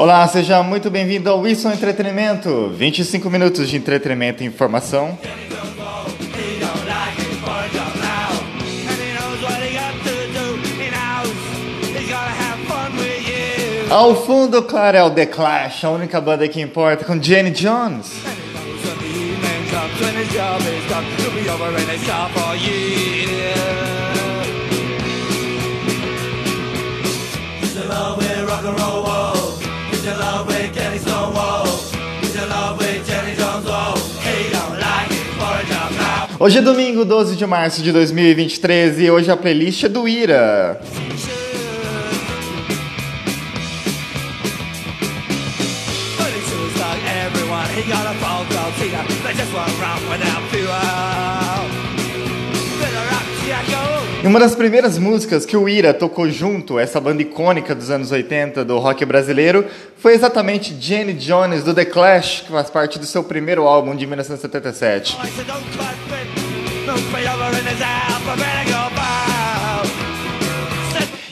Olá, seja muito bem-vindo ao Wilson Entretenimento. 25 minutos de entretenimento e informação. Ao fundo, claro, é o The Clash, a única banda que importa, com Jenny Jones. When his job is done, he'll be over in a shop for years. He's in love with rock and roll, whoa. He's in love with Kenny Stone, whoa. He's in love with Jenny Jones, whoa. He don't like it for a job now. Hoje é domingo, 12 de março de 2023 e hoje a playlist é do Ira. He got a Tina. They just won't run without fuel. E uma das primeiras músicas que o Ira tocou junto, essa banda icônica dos anos 80 do rock brasileiro, foi exatamente Jenny Jones do The Clash, que faz parte do seu primeiro álbum de 1977.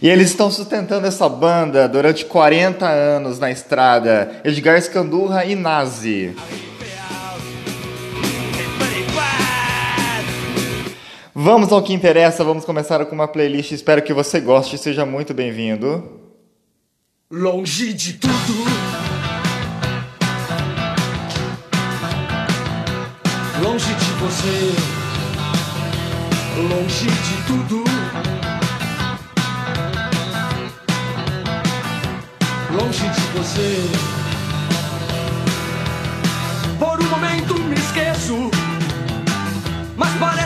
E eles estão sustentando essa banda durante 40 anos na estrada. Edgar Scandurra e Nazi. Vamos ao que interessa, vamos começar com uma playlist. Espero que você goste seja muito bem-vindo. Longe de tudo. Longe de você. Longe de tudo. Longe de você. Por um momento me esqueço. Mas parece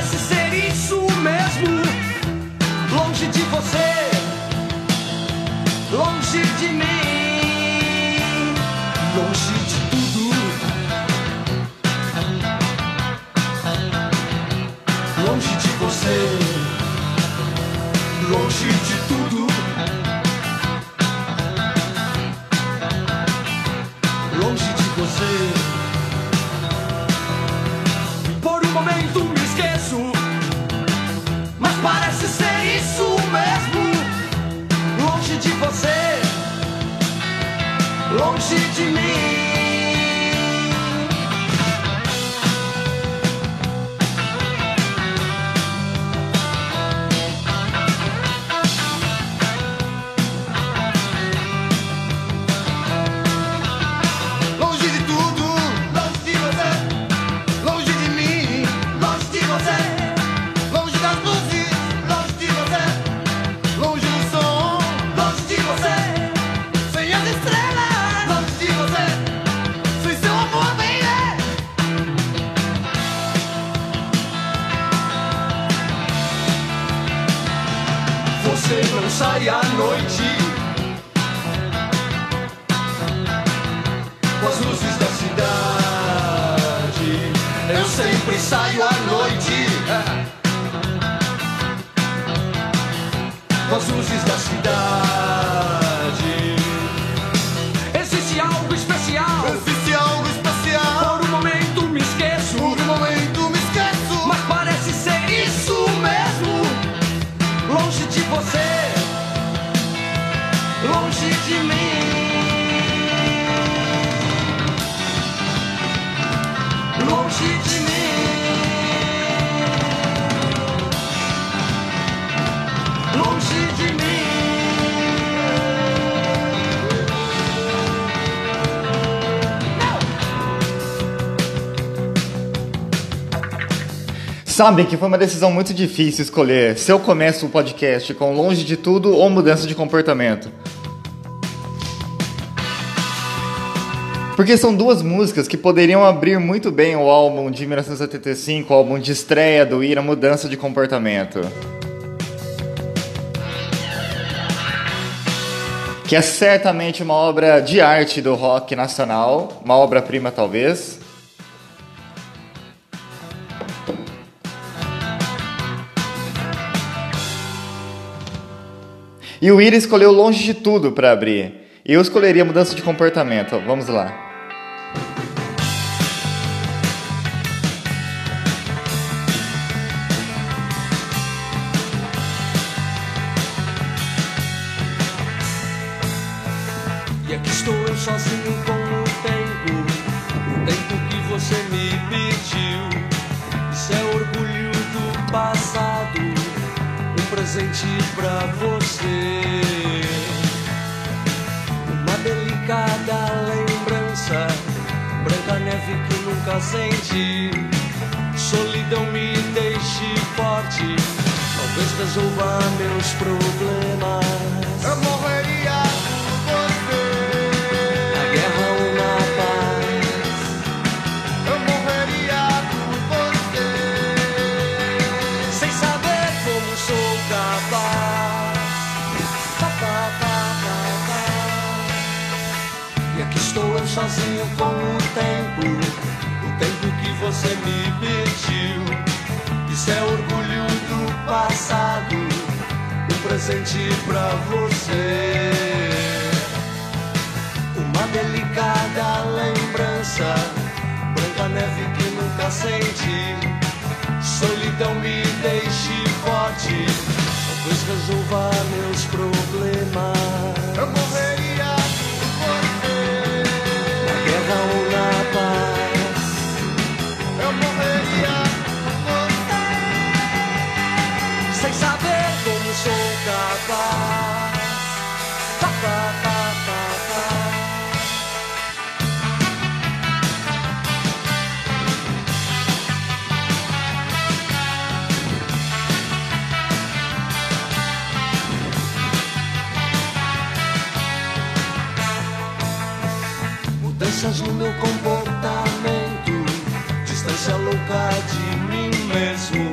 de você, longe de mim. Sai à noite com as luzes da cidade. Eu sempre saio à noite. com as luzes da cidade. Longe de mim. Sabe que foi uma decisão muito difícil escolher se eu começo o podcast com longe de tudo ou mudança de comportamento. Porque são duas músicas que poderiam abrir muito bem o álbum de 1975, o álbum de estreia do Ira Mudança de Comportamento. Que é certamente uma obra de arte do rock nacional, uma obra-prima talvez. E o Ira escolheu longe de tudo para abrir. Eu escolheria mudança de comportamento. Vamos lá. Pra você. Uma delicada lembrança, branca neve que nunca senti. Solidão me deixe forte, talvez resolva meus problemas. Eu morreria presente pra você. Uma delicada lembrança, branca neve que nunca senti. Solidão me deixe forte, talvez resolva meus problemas. Eu morreria por você. Na guerra ou na Comportamento, distância louca de mim mesmo,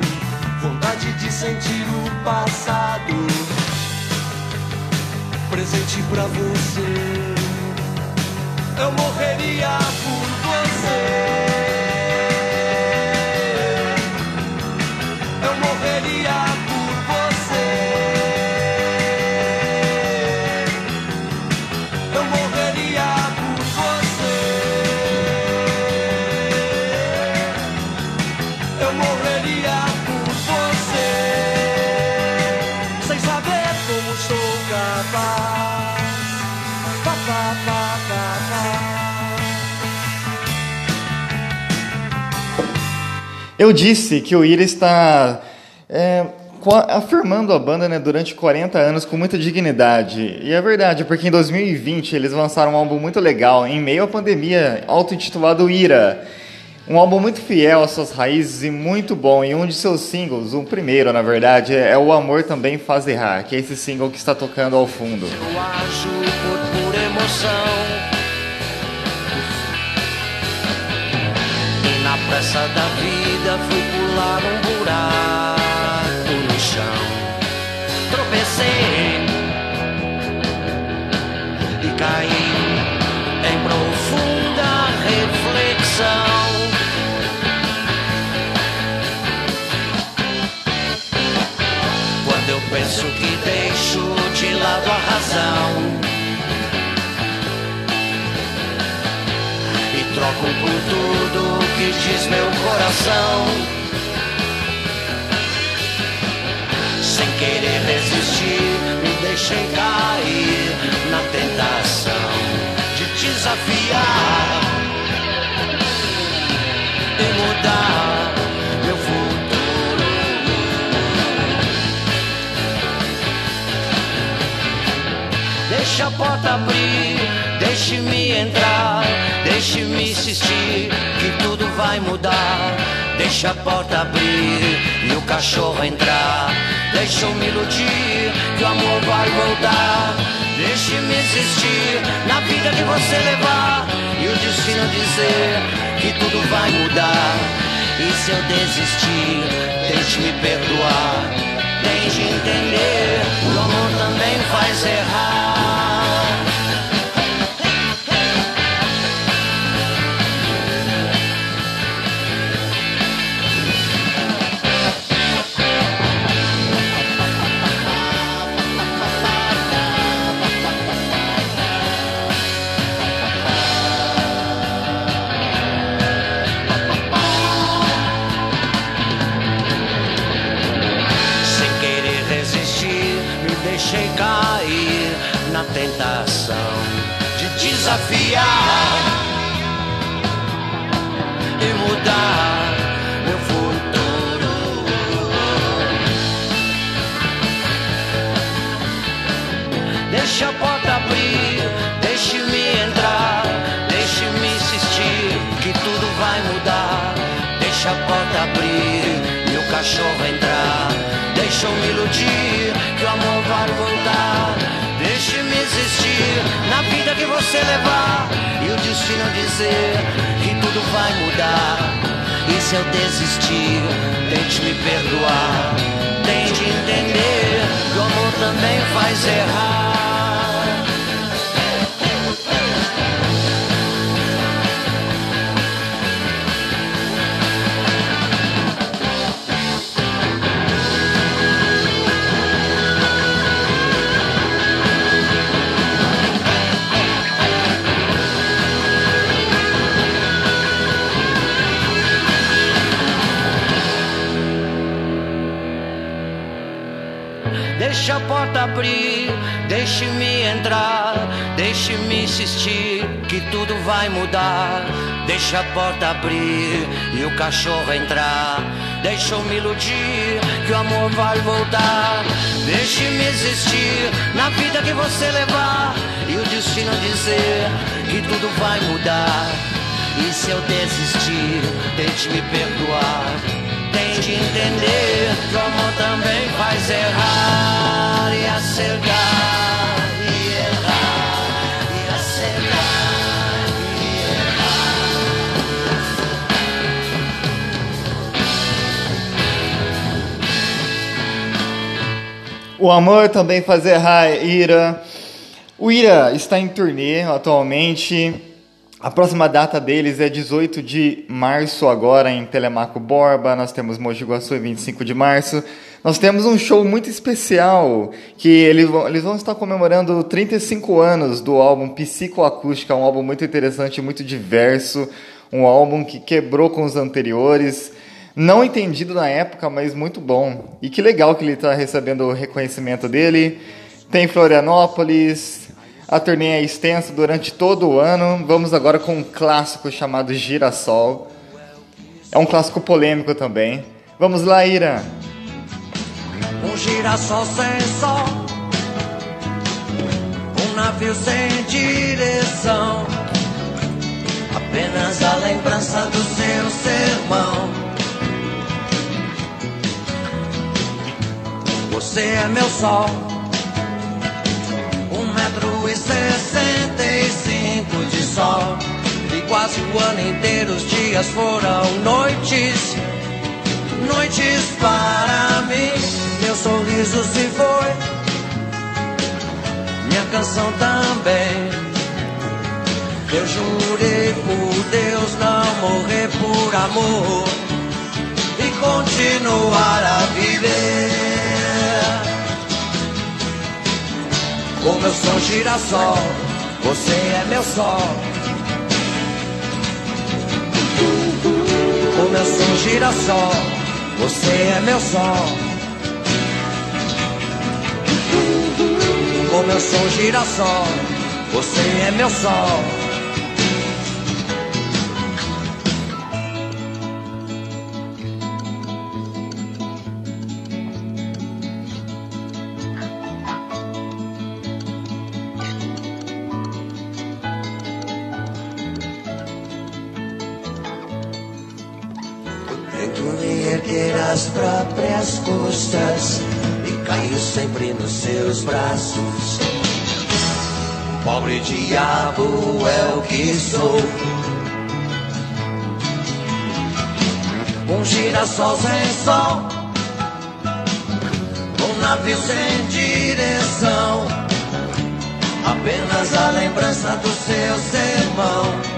vontade de sentir o passado, presente pra você. Eu morreria Eu disse que o Ira está é, afirmando a banda né, durante 40 anos com muita dignidade. E é verdade, porque em 2020 eles lançaram um álbum muito legal, em meio à pandemia, auto-intitulado Ira. Um álbum muito fiel às suas raízes e muito bom. E um de seus singles, o primeiro na verdade, é O Amor Também Faz Errar, que é esse single que está tocando ao fundo. Eu ajo por emoção. Pressa da vida fui pular um buraco no chão. Tropecei e caí em profunda reflexão. Quando eu penso que deixo de lado a razão troco por tudo que diz meu coração. Sem querer resistir, me deixei cair na tentação de desafiar e mudar meu futuro. Deixa a porta abrir, deixe-me entrar, deixe-me insistir que tudo vai mudar. Deixa a porta abrir e o cachorro entrar. Deixa eu me iludir que o amor vai voltar. Deixe-me existir na vida que você levar e o destino dizer que tudo vai mudar. E se eu desistir, deixe-me perdoar. Tente entender, o amor também faz errar. Cachorro entrar. Me iludir que o amor vai voltar. Deixe-me existir na vida que você levar e o destino dizer que tudo vai mudar. E se eu desistir, tente me perdoar. Tente entender que o amor também faz errar. Deixa a porta abrir, deixe-me entrar, deixe-me insistir que tudo vai mudar. Deixa a porta abrir e o cachorro entrar. Deixa eu me iludir que o amor vai voltar. Deixe-me existir na vida que você levar e o destino dizer que tudo vai mudar. E se eu desistir, tente me perdoar. Tente entender que o amor também faz errar e acertar e errar e acertar e errar. O amor também faz errar, Ira. O Ira está em turnê atualmente. A próxima data deles é 18 de março, agora em Telemaco Borba. Nós temos Mogi Guaçu em 25 de março. Nós temos um show muito especial que eles vão, eles vão estar comemorando 35 anos do álbum Psicoacústica, um álbum muito interessante, muito diverso, um álbum que quebrou com os anteriores. Não entendido na época, mas muito bom. E que legal que ele está recebendo o reconhecimento dele. Tem Florianópolis, a turnê é extensa durante todo o ano. Vamos agora com um clássico chamado Girassol. É um clássico polêmico também. Vamos lá, Ira. Um girassol sem sol, um navio sem direção, apenas a lembrança do seu sermão. Você é meu sol, e sessenta e cinco de sol, e quase o ano inteiro os dias foram noites noites para mim. Meu sorriso se foi, minha canção também. Eu jurei por Deus não morrer por amor e continuar a viver. Como eu sou girassol, você é meu sol. Como eu sou girassol, você é meu sol. Como eu sou girassol, você é meu sol. Às próprias custas e caio sempre nos seus braços. Pobre diabo é o que sou. Um girassol sem sol, um navio sem direção. Apenas a lembrança do seu sermão.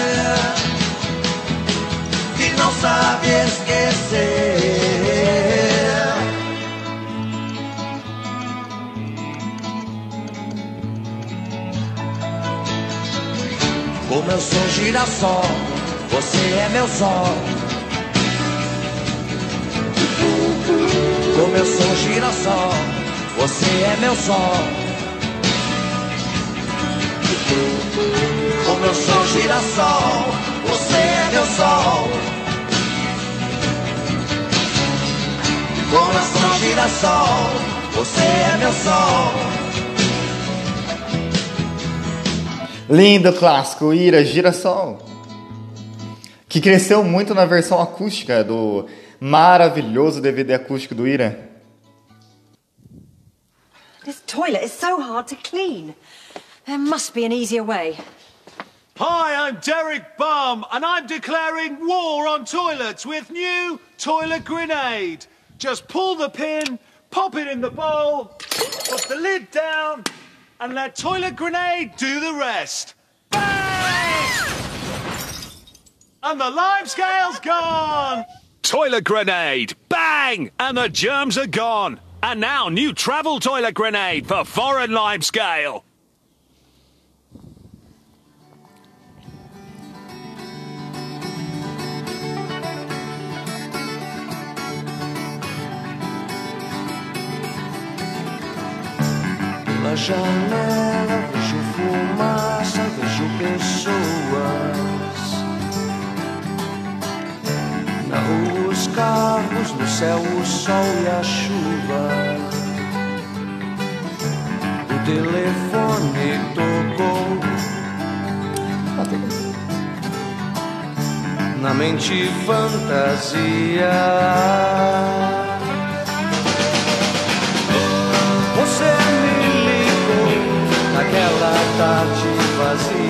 Sabe esquecer. Como eu sou girassol, você é meu sol. Como eu sou girassol, você é meu sol. Como eu sou girassol, você é meu sol. Sou girassol, você é meu sol. Lindo clássico, Ira Girassol. Que cresceu muito na versão acústica do maravilhoso DVD acústico do Ira. This toilet is so hard to clean. There must be an easier way. Hi, I'm Derek Bum, and I'm declaring war on toilets with new toilet grenade. Just pull the pin, pop it in the bowl, put the lid down, and let toilet grenade do the rest. Bang! And the lime scale's gone. Toilet grenade, bang, and the germs are gone. And now new travel toilet grenade for foreign lime scale. Pela janela vejo fumaça, vejo pessoas. Na rua os carros, no céu o sol e a chuva. O telefone tocou. Na mente fantasia.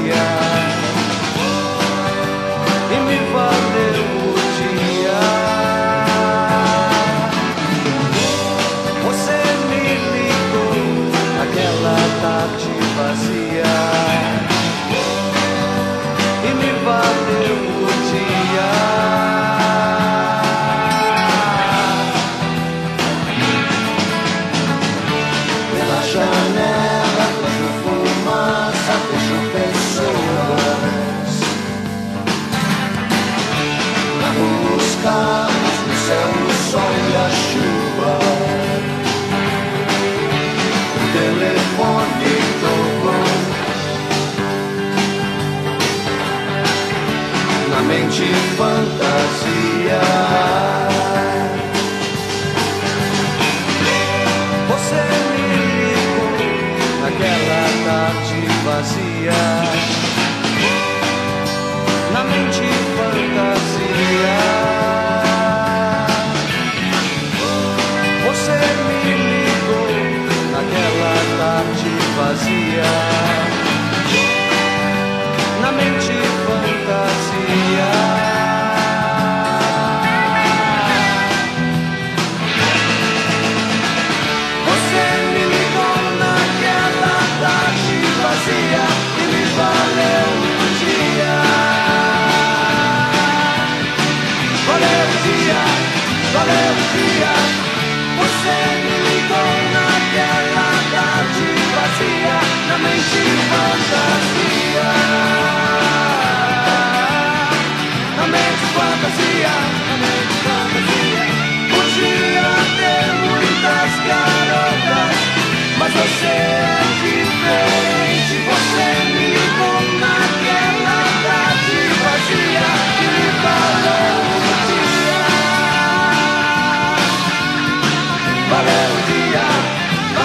Vazia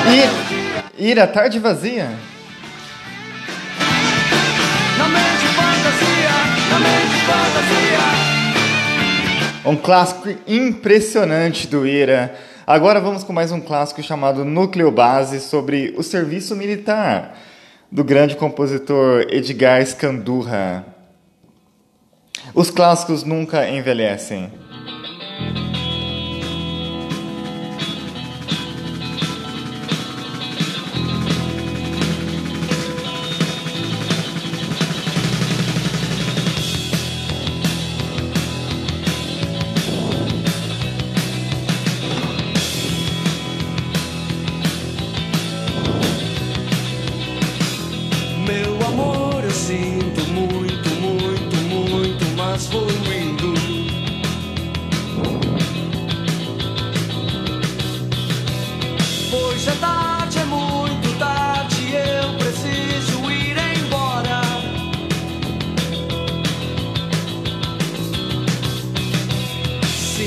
valeu o dia. I, Ira, tarde vazia. Na mente fantasia, na mente fantasia. Um clássico impressionante do Ira. Agora vamos com mais um clássico chamado Núcleo Base sobre o serviço militar do grande compositor Edgar Scandurra. Os clássicos nunca envelhecem.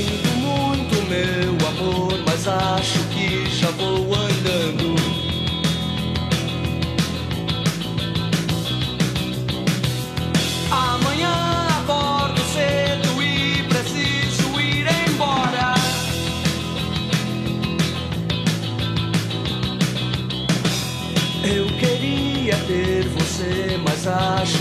Sinto muito, meu amor, mas acho que já vou andando. Amanhã acordo cedo e preciso ir embora. Eu queria ter você, mas acho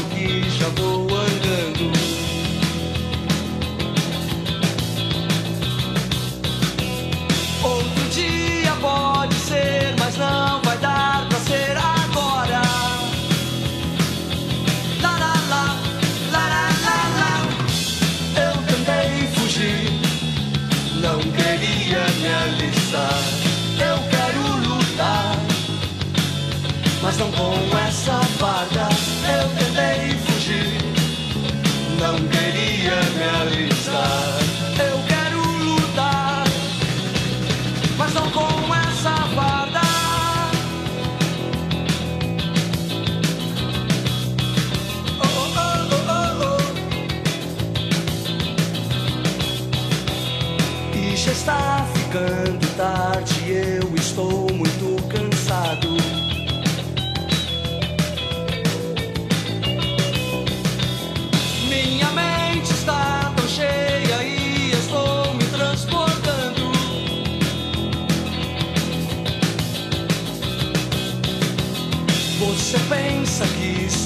não com essa farda.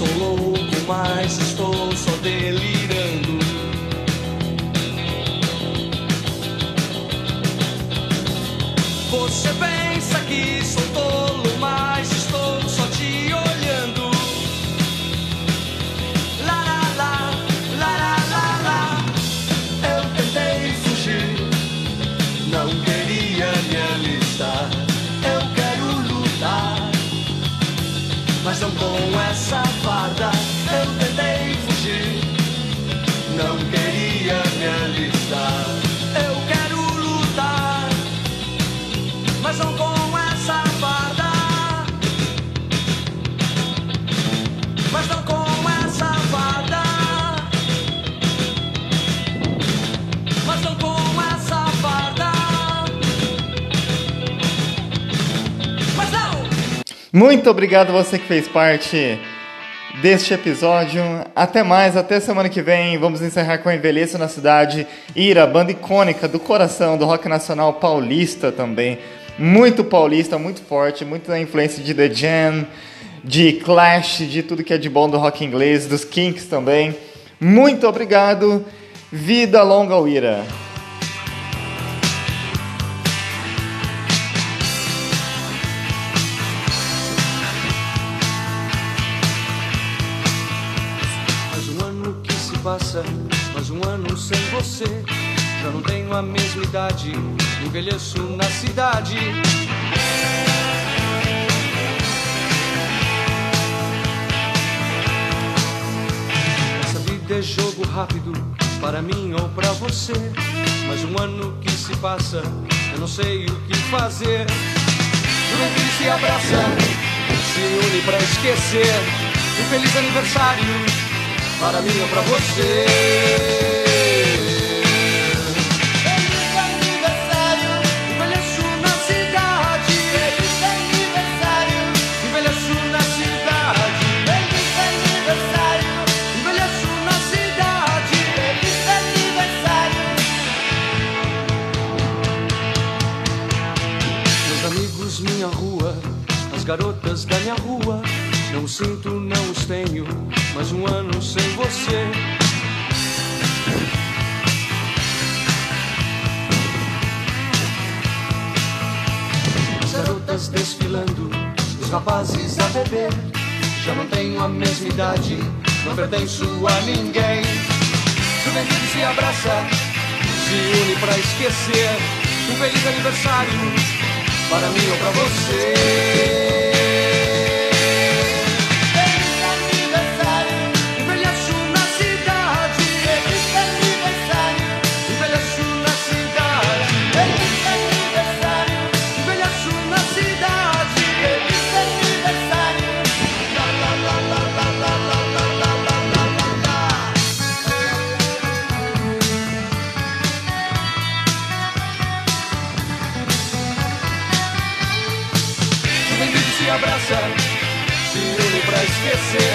Sou louco, mas estou só delirando. Muito obrigado você que fez parte deste episódio. Até mais, até semana que vem. Vamos encerrar com Envelheço na Cidade. Ira, banda icônica do coração do rock nacional paulista também. Muito paulista, muito forte, muita influência de The Jam, de Clash, de tudo que é de bom do rock inglês, dos Kinks também. Muito obrigado. Vida longa ao Ira. Você. Já não tenho a mesma idade, envelheço na cidade. Essa vida é jogo rápido, para mim ou para você. Mais um ano que se passa, eu não sei o que fazer. Juventude se abraça, se une pra esquecer. Um feliz aniversário para mim ou pra você. Da minha rua. Não sinto, não os tenho, mais um ano sem você. As garotas desfilando, os rapazes a beber. Já não tenho a mesma idade, não pertenço a ninguém. Juventude se abraça, se une pra esquecer. Um feliz aniversário para mim ou pra você. abraça, ciúme pra esquecer.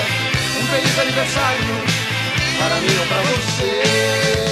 Um feliz aniversário para mim ou pra você.